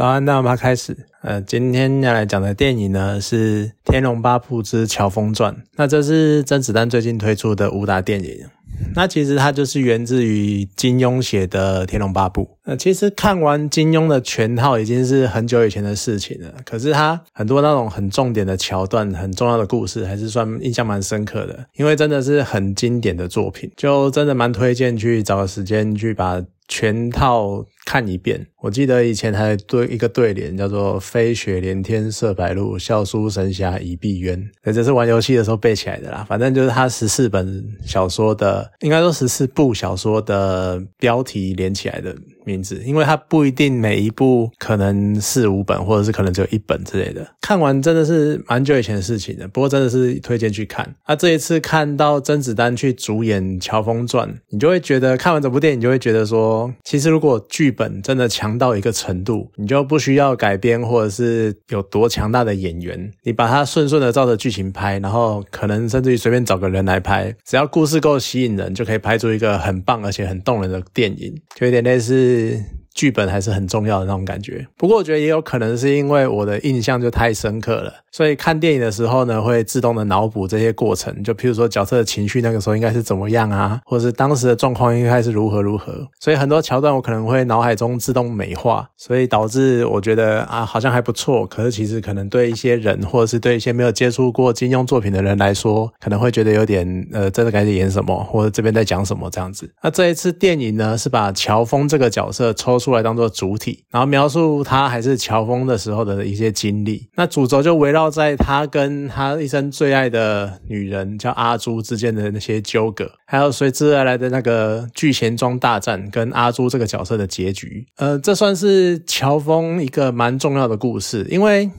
早安，那我们开始。呃，今天要来讲的电影呢是《天龙八部之乔峰传》。那这是甄子丹最近推出的武打电影。那其实它就是源自于金庸写的《天龙八部》。呃，其实看完金庸的全套已经是很久以前的事情了。可是他很多那种很重点的桥段、很重要的故事，还是算印象蛮深刻的。因为真的是很经典的作品，就真的蛮推荐去找个时间去把全套。看一遍，我记得以前还对一个对联叫做“飞雪连天射白鹿，笑书神侠倚碧鸳”，这是玩游戏的时候背起来的啦。反正就是他十四本小说的，应该说十四部小说的标题连起来的。名字，因为它不一定每一部可能四五本，或者是可能只有一本之类的。看完真的是蛮久以前的事情了，不过真的是推荐去看。那这一次看到甄子丹去主演《乔峰传》，你就会觉得看完这部电影，你就会觉得说，其实如果剧本真的强到一个程度，你就不需要改编，或者是有多强大的演员，你把它顺顺的照着剧情拍，然后可能甚至于随便找个人来拍，只要故事够吸引人，就可以拍出一个很棒而且很动人的电影，就有点类似。剧本还是很重要的那种感觉，不过我觉得也有可能是因为我的印象就太深刻了，所以看电影的时候呢，会自动的脑补这些过程，就譬如说角色的情绪那个时候应该是怎么样啊，或者是当时的状况应该是如何如何，所以很多桥段我可能会脑海中自动美化，所以导致我觉得啊好像还不错，可是其实可能对一些人或者是对一些没有接触过金庸作品的人来说，可能会觉得有点呃真的该演什么，或者这边在讲什么这样子。那这一次电影呢，是把乔峰这个角色抽。出出来当做主体，然后描述他还是乔峰的时候的一些经历。那主轴就围绕在他跟他一生最爱的女人叫阿朱之间的那些纠葛，还有随之而来的那个聚贤庄大战跟阿朱这个角色的结局。呃，这算是乔峰一个蛮重要的故事，因为。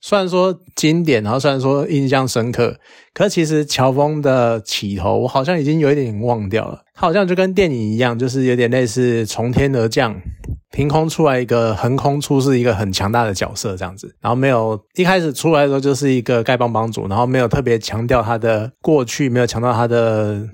虽然说经典，然后虽然说印象深刻，可其实乔峰的起头，我好像已经有一点忘掉了。他好像就跟电影一样，就是有点类似从天而降，凭空出来一个横空出世一个很强大的角色这样子。然后没有一开始出来的时候就是一个丐帮帮主，然后没有特别强调他的过去，没有强调他的。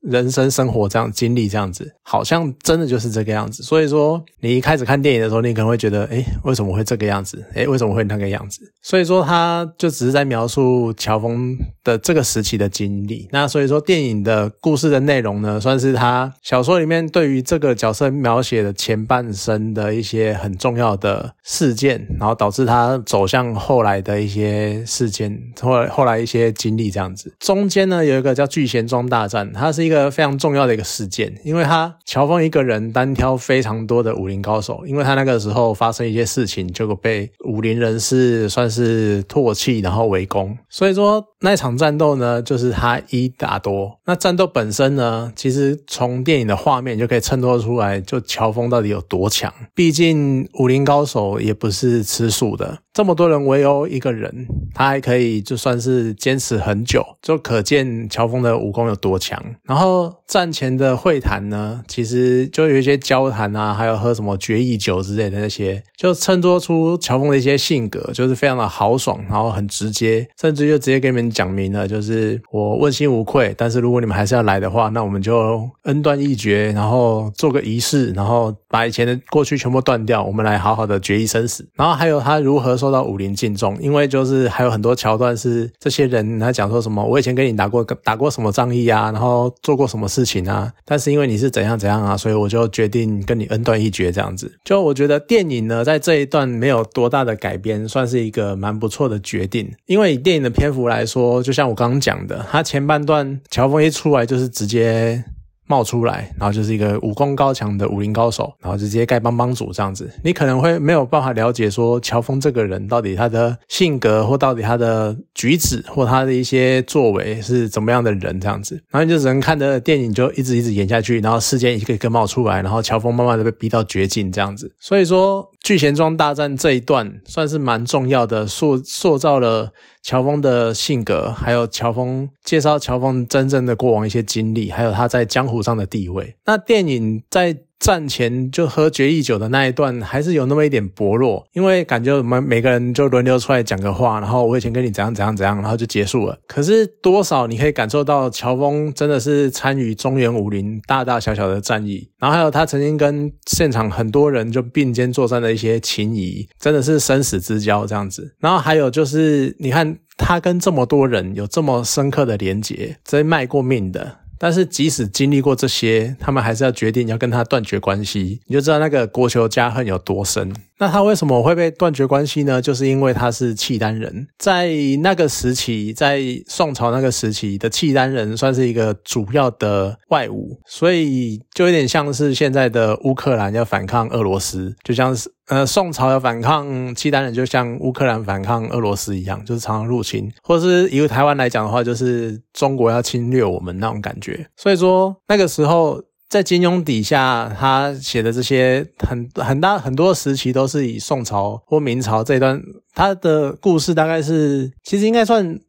人生生活这样经历这样子，好像真的就是这个样子。所以说，你一开始看电影的时候，你可能会觉得，哎，为什么会这个样子？哎，为什么会那个样子？所以说，他就只是在描述乔峰的这个时期的经历。那所以说，电影的故事的内容呢，算是他小说里面对于这个角色描写的前半生的一些很重要的事件，然后导致他走向后来的一些事件，后后来一些经历这样子。中间呢，有一个叫聚贤庄大战，它是一。一个非常重要的一个事件，因为他乔峰一个人单挑非常多的武林高手，因为他那个时候发生一些事情，结果被武林人士算是唾弃，然后围攻。所以说那场战斗呢，就是他一打多。那战斗本身呢，其实从电影的画面就可以衬托出来，就乔峰到底有多强。毕竟武林高手也不是吃素的。这么多人围殴一个人，他还可以就算是坚持很久，就可见乔峰的武功有多强。然后战前的会谈呢，其实就有一些交谈啊，还有喝什么决议酒之类的那些，就衬托出乔峰的一些性格，就是非常的豪爽，然后很直接，甚至就直接跟你们讲明了，就是我问心无愧。但是如果你们还是要来的话，那我们就恩断义绝，然后做个仪式，然后把以前的过去全部断掉，我们来好好的决一生死。然后还有他如何。受到武林敬重，因为就是还有很多桥段是这些人他讲说什么，我以前跟你打过打过什么仗义啊，然后做过什么事情啊，但是因为你是怎样怎样啊，所以我就决定跟你恩断义绝这样子。就我觉得电影呢，在这一段没有多大的改编，算是一个蛮不错的决定。因为以电影的篇幅来说，就像我刚刚讲的，他前半段乔峰一出来就是直接。冒出来，然后就是一个武功高强的武林高手，然后直接丐帮帮主这样子，你可能会没有办法了解说乔峰这个人到底他的性格或到底他的举止或他的一些作为是怎么样的人这样子，然后你就只能看着电影就一直一直演下去，然后事件一个一个冒出来，然后乔峰慢慢的被逼到绝境这样子，所以说。聚贤庄大战这一段算是蛮重要的，塑塑造了乔峰的性格，还有乔峰介绍乔峰真正的过往一些经历，还有他在江湖上的地位。那电影在战前就喝决议酒的那一段，还是有那么一点薄弱，因为感觉我们每个人就轮流出来讲个话，然后我以前跟你怎样怎样怎样，然后就结束了。可是多少你可以感受到乔峰真的是参与中原武林大大小小的战役，然后还有他曾经跟现场很多人就并肩作战的一些情谊，真的是生死之交这样子。然后还有就是你看他跟这么多人有这么深刻的连结，真卖过命的。但是即使经历过这些，他们还是要决定要跟他断绝关系，你就知道那个国球家恨有多深。那他为什么会被断绝关系呢？就是因为他是契丹人，在那个时期，在宋朝那个时期的契丹人算是一个主要的外侮，所以就有点像是现在的乌克兰要反抗俄罗斯，就像是呃宋朝要反抗契丹人，就像乌克兰反抗俄罗斯一样，就是常常入侵，或是以台湾来讲的话，就是中国要侵略我们那种感觉。所以说那个时候。在金庸底下，他写的这些很很大很多时期都是以宋朝或明朝这一段，他的故事大概是其实应该算。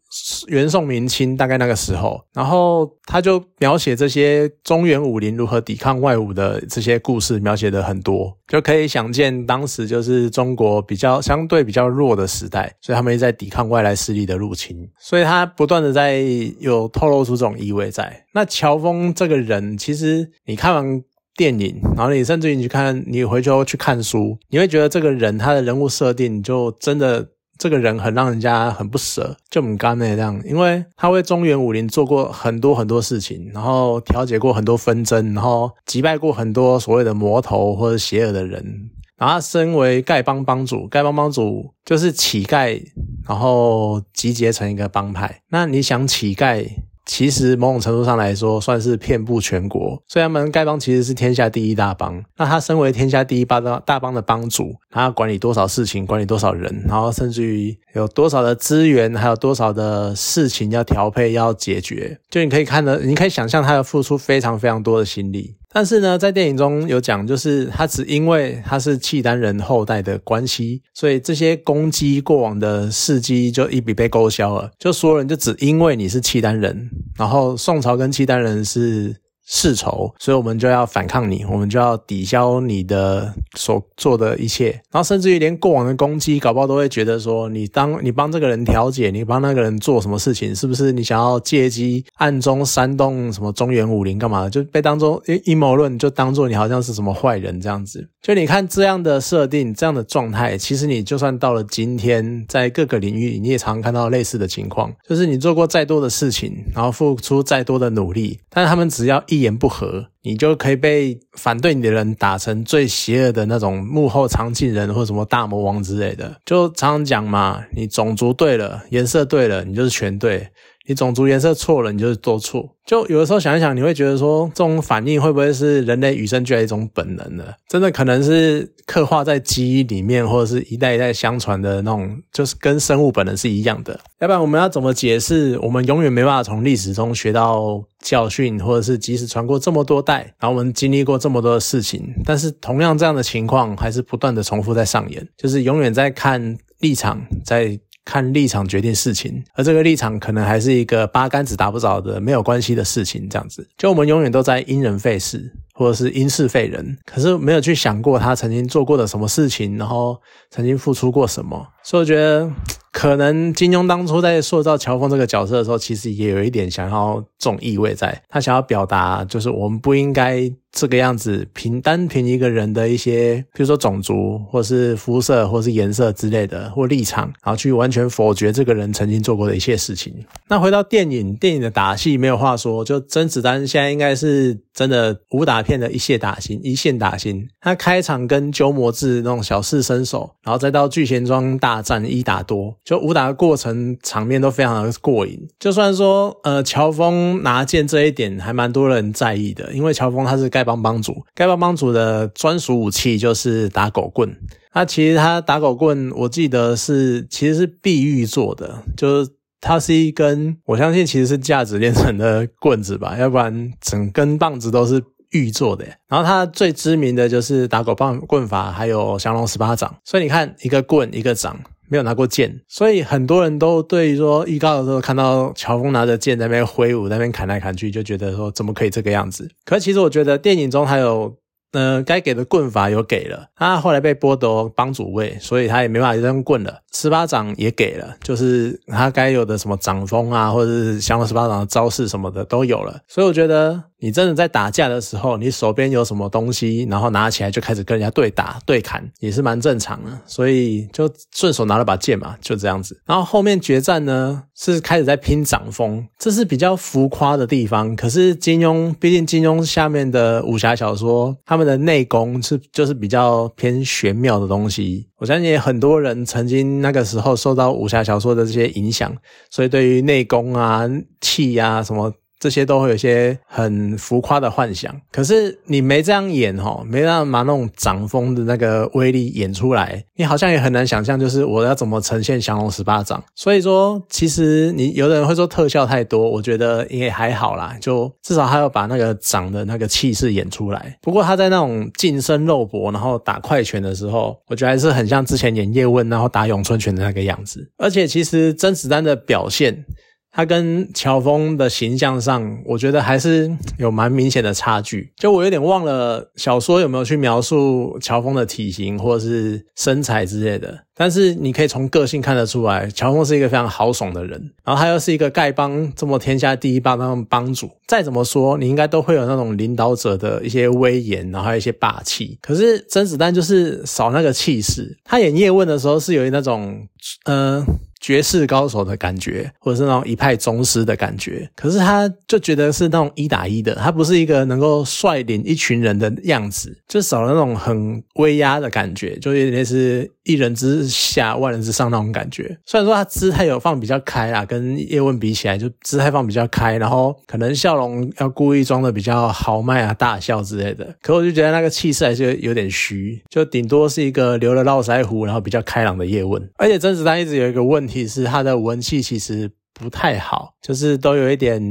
元宋明清大概那个时候，然后他就描写这些中原武林如何抵抗外侮的这些故事，描写的很多，就可以想见当时就是中国比较相对比较弱的时代，所以他们在抵抗外来势力的入侵，所以他不断的在有透露出这种意味在。那乔峰这个人，其实你看完电影，然后你甚至于你去看，你回去后去看书，你会觉得这个人他的人物设定就真的。这个人很让人家很不舍，就很干那样，因为他为中原武林做过很多很多事情，然后调解过很多纷争，然后击败过很多所谓的魔头或者邪恶的人。然后身为丐帮帮主，丐帮帮主就是乞丐，然后集结成一个帮派。那你想乞丐？其实某种程度上来说，算是遍布全国。所以他们丐帮其实是天下第一大帮。那他身为天下第一大帮大帮的帮主，他要管理多少事情，管理多少人，然后甚至于有多少的资源，还有多少的事情要调配、要解决。就你可以看的，你可以想象他要付出非常非常多的心力。但是呢，在电影中有讲，就是他只因为他是契丹人后代的关系，所以这些攻击过往的事迹就一笔被勾销了。就所有人就只因为你是契丹人，然后宋朝跟契丹人是。世仇，所以我们就要反抗你，我们就要抵消你的所做的一切，然后甚至于连过往的攻击，搞不好都会觉得说，你当你帮这个人调解，你帮那个人做什么事情，是不是？你想要借机暗中煽动什么中原武林干嘛？的，就被当做阴阴谋论，就当做你好像是什么坏人这样子。就你看这样的设定，这样的状态，其实你就算到了今天，在各个领域，你也常看到类似的情况，就是你做过再多的事情，然后付出再多的努力，但他们只要一。一言不合，你就可以被反对你的人打成最邪恶的那种幕后藏镜人，或什么大魔王之类的。就常常讲嘛，你种族对了，颜色对了，你就是全对。你种族颜色错了，你就是做错。就有的时候想一想，你会觉得说，这种反应会不会是人类与生俱来一种本能呢？真的可能是刻画在基因里面，或者是一代一代相传的那种，就是跟生物本能是一样的。要不然我们要怎么解释？我们永远没办法从历史中学到教训，或者是即使传过这么多代，然后我们经历过这么多的事情，但是同样这样的情况还是不断的重复在上演，就是永远在看立场在。看立场决定事情，而这个立场可能还是一个八竿子打不着的没有关系的事情，这样子，就我们永远都在因人废事，或者是因事废人，可是没有去想过他曾经做过的什么事情，然后曾经付出过什么，所以我觉得。可能金庸当初在塑造乔峰这个角色的时候，其实也有一点想要这种意味在。他想要表达，就是我们不应该这个样子凭单凭一个人的一些，比如说种族，或是肤色，或是颜色之类的，或立场，然后去完全否决这个人曾经做过的一切事情。那回到电影，电影的打戏没有话说，就甄子丹现在应该是真的武打片的一线打星，一线打星。他开场跟鸠摩智那种小试身手，然后再到聚贤庄大战一打多。就武打的过程场面都非常的过瘾，就算说呃乔峰拿剑这一点还蛮多人在意的，因为乔峰他是干丐帮帮主，丐帮帮主的专属武器就是打狗棍。那其实他打狗棍，我记得是其实是碧玉做的，就是它是一根我相信其实是价值连城的棍子吧，要不然整根棒子都是玉做的。然后他最知名的就是打狗棒棍法，还有降龙十八掌。所以你看一个棍一个掌。没有拿过剑，所以很多人都对说预告的时候看到乔峰拿着剑在那边挥舞，在那边砍来砍去，就觉得说怎么可以这个样子？可其实我觉得电影中还有呃，该给的棍法有给了，他后来被剥夺帮主位，所以他也没办法扔棍了。十八掌也给了，就是他该有的什么掌风啊，或者是降龙十八掌的招式什么的都有了。所以我觉得你真的在打架的时候，你手边有什么东西，然后拿起来就开始跟人家对打对砍，也是蛮正常的。所以就顺手拿了把剑嘛，就这样子。然后后面决战呢，是开始在拼掌风，这是比较浮夸的地方。可是金庸，毕竟金庸下面的武侠小说，他们的内功是就是比较偏玄妙的东西。我相信很多人曾经那个时候受到武侠小说的这些影响，所以对于内功啊、气呀什么。这些都会有一些很浮夸的幻想，可是你没这样演哈，没让把那种掌风的那个威力演出来，你好像也很难想象，就是我要怎么呈现降龙十八掌。所以说，其实你有的人会说特效太多，我觉得也还好啦，就至少他要把那个掌的那个气势演出来。不过他在那种近身肉搏，然后打快拳的时候，我觉得还是很像之前演叶问，然后打咏春拳的那个样子。而且其实甄子丹的表现。他跟乔峰的形象上，我觉得还是有蛮明显的差距。就我有点忘了小说有没有去描述乔峰的体型或者是身材之类的，但是你可以从个性看得出来，乔峰是一个非常豪爽的人。然后他又是一个丐帮这么天下第一帮那种帮主，再怎么说你应该都会有那种领导者的一些威严，然后还有一些霸气。可是甄子丹就是少那个气势。他演叶问的时候是有那种，嗯。绝世高手的感觉，或者是那种一派宗师的感觉，可是他就觉得是那种一打一的，他不是一个能够率领一群人的样子，就少了那种很威压的感觉，就有点类似一人之下万人之上那种感觉。虽然说他姿态有放比较开啊，跟叶问比起来，就姿态放比较开，然后可能笑容要故意装的比较豪迈啊，大笑之类的，可我就觉得那个气势还是有点虚，就顶多是一个留了络腮胡，然后比较开朗的叶问。而且甄子丹一直有一个问题。是他的文气其实不太好，就是都有一点。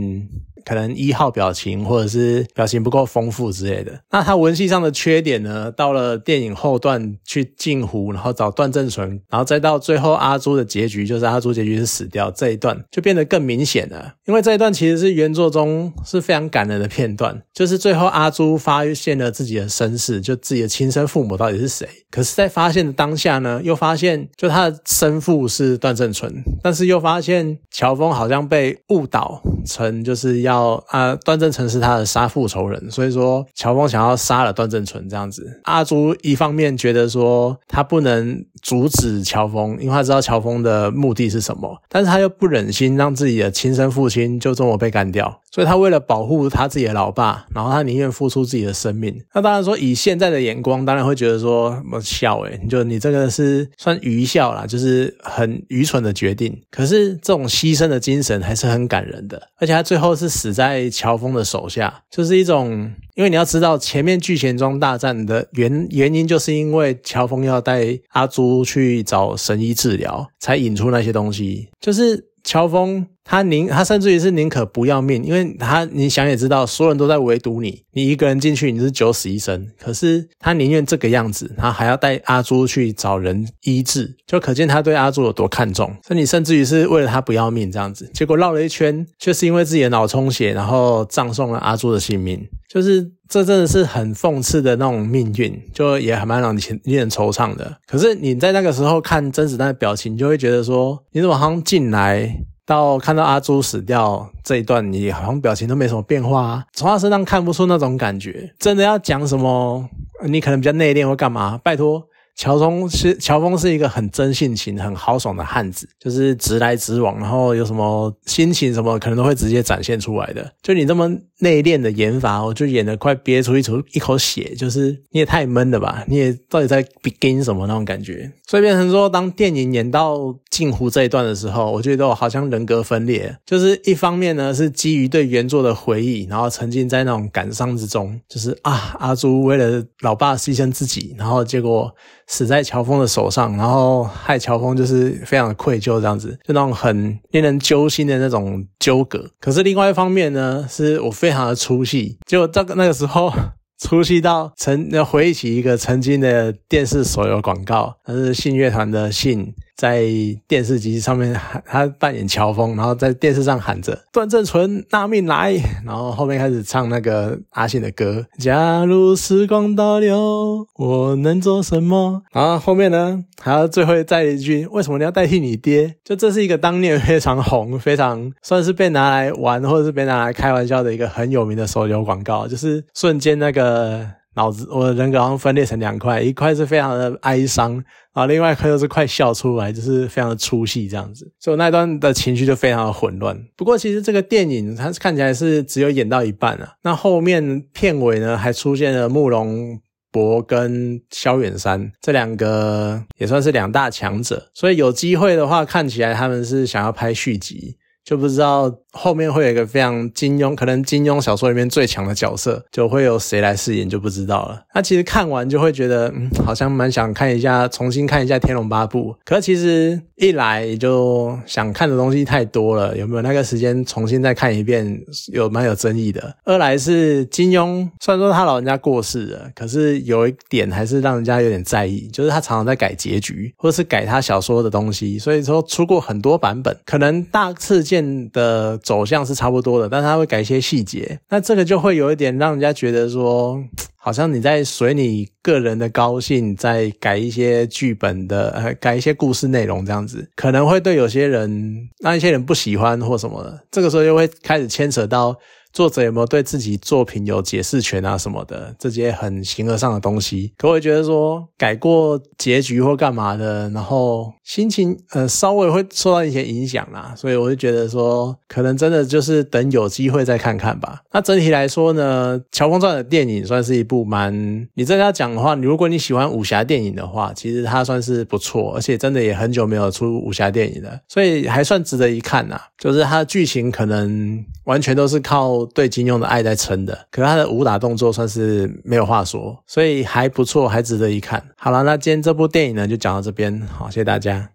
可能一号表情或者是表情不够丰富之类的，那他文戏上的缺点呢？到了电影后段去镜湖，然后找段正淳，然后再到最后阿朱的结局，就是阿朱结局是死掉这一段，就变得更明显了。因为这一段其实是原作中是非常感人的片段，就是最后阿朱发现了自己的身世，就自己的亲生父母到底是谁。可是，在发现的当下呢，又发现就他的生父是段正淳，但是又发现乔峰好像被误导成就是要。要啊，段正淳是他的杀父仇人，所以说乔峰想要杀了段正淳这样子。阿朱一方面觉得说他不能阻止乔峰，因为他知道乔峰的目的是什么，但是他又不忍心让自己的亲生父亲就这么被干掉，所以他为了保护他自己的老爸，然后他宁愿付出自己的生命。那当然说以现在的眼光，当然会觉得说我笑诶，就你这个是算愚孝啦，就是很愚蠢的决定。可是这种牺牲的精神还是很感人的，而且他最后是。死在乔峰的手下，就是一种，因为你要知道前面聚贤庄大战的原原因，就是因为乔峰要带阿朱去找神医治疗，才引出那些东西，就是。乔峰，他宁他甚至于是宁可不要命，因为他你想也知道，所有人都在围堵你，你一个人进去你是九死一生。可是他宁愿这个样子，他还要带阿朱去找人医治，就可见他对阿朱有多看重。所以你甚至于是为了他不要命这样子，结果绕了一圈，却是因为自己的脑充血，然后葬送了阿朱的性命。就是这真的是很讽刺的那种命运，就也还蛮让你令人惆怅的。可是你在那个时候看甄子丹的表情，你就会觉得说，你怎么好像进来到看到阿朱死掉这一段，你好像表情都没什么变化啊，从他身上看不出那种感觉。真的要讲什么，你可能比较内敛或干嘛？拜托。乔峰是乔峰是一个很真性情、很豪爽的汉子，就是直来直往，然后有什么心情什么，可能都会直接展现出来的。就你这么内敛的演法，我就演的快憋出一出一口血，就是你也太闷了吧？你也到底在 begin 什么那种感觉？所以变成说，当电影演到镜湖这一段的时候，我觉得我好像人格分裂，就是一方面呢是基于对原作的回忆，然后沉浸在那种感伤之中，就是啊，阿朱为了老爸牺牲自己，然后结果。死在乔峰的手上，然后害乔峰就是非常的愧疚，这样子就那种很令人揪心的那种纠葛。可是另外一方面呢，是我非常的出戏，就这个那个时候出戏到曾要回忆起一个曾经的电视所有广告，那是信乐团的信。在电视机上面，他扮演乔峰，然后在电视上喊着“段正淳拿命来”，然后后面开始唱那个阿信的歌。假如时光倒流，我能做什么？然后后面呢，还要最后再一句：“为什么你要代替你爹？”就这是一个当年非常红、非常算是被拿来玩或者是被拿来开玩笑的一个很有名的手游广告，就是瞬间那个。脑子，我的人格好像分裂成两块，一块是非常的哀伤啊，另外一块又是快笑出来，就是非常的出戏这样子，所以我那段的情绪就非常的混乱。不过其实这个电影它看起来是只有演到一半啊，那后面片尾呢还出现了慕容博跟萧远山这两个也算是两大强者，所以有机会的话，看起来他们是想要拍续集，就不知道。后面会有一个非常金庸，可能金庸小说里面最强的角色，就会由谁来饰演就不知道了。那其实看完就会觉得，嗯，好像蛮想看一下，重新看一下《天龙八部》。可是其实一来就想看的东西太多了，有没有那个时间重新再看一遍，有蛮有争议的。二来是金庸，虽然说他老人家过世了，可是有一点还是让人家有点在意，就是他常常在改结局，或是改他小说的东西，所以说出过很多版本，可能大次线的。走向是差不多的，但是他会改一些细节，那这个就会有一点让人家觉得说，好像你在随你个人的高兴，在改一些剧本的，呃，改一些故事内容这样子，可能会对有些人那一些人不喜欢或什么的，这个时候又会开始牵扯到。作者有没有对自己作品有解释权啊什么的这些很形而上的东西？可我觉得说改过结局或干嘛的，然后心情呃稍微会受到一些影响啦，所以我就觉得说可能真的就是等有机会再看看吧。那整体来说呢，《乔峰传》的电影算是一部蛮……你真的要讲的话，如果你喜欢武侠电影的话，其实它算是不错，而且真的也很久没有出武侠电影了，所以还算值得一看呐。就是它的剧情可能完全都是靠。对金庸的爱在撑的，可是他的武打动作算是没有话说，所以还不错，还值得一看。好了，那今天这部电影呢就讲到这边，好，谢谢大家。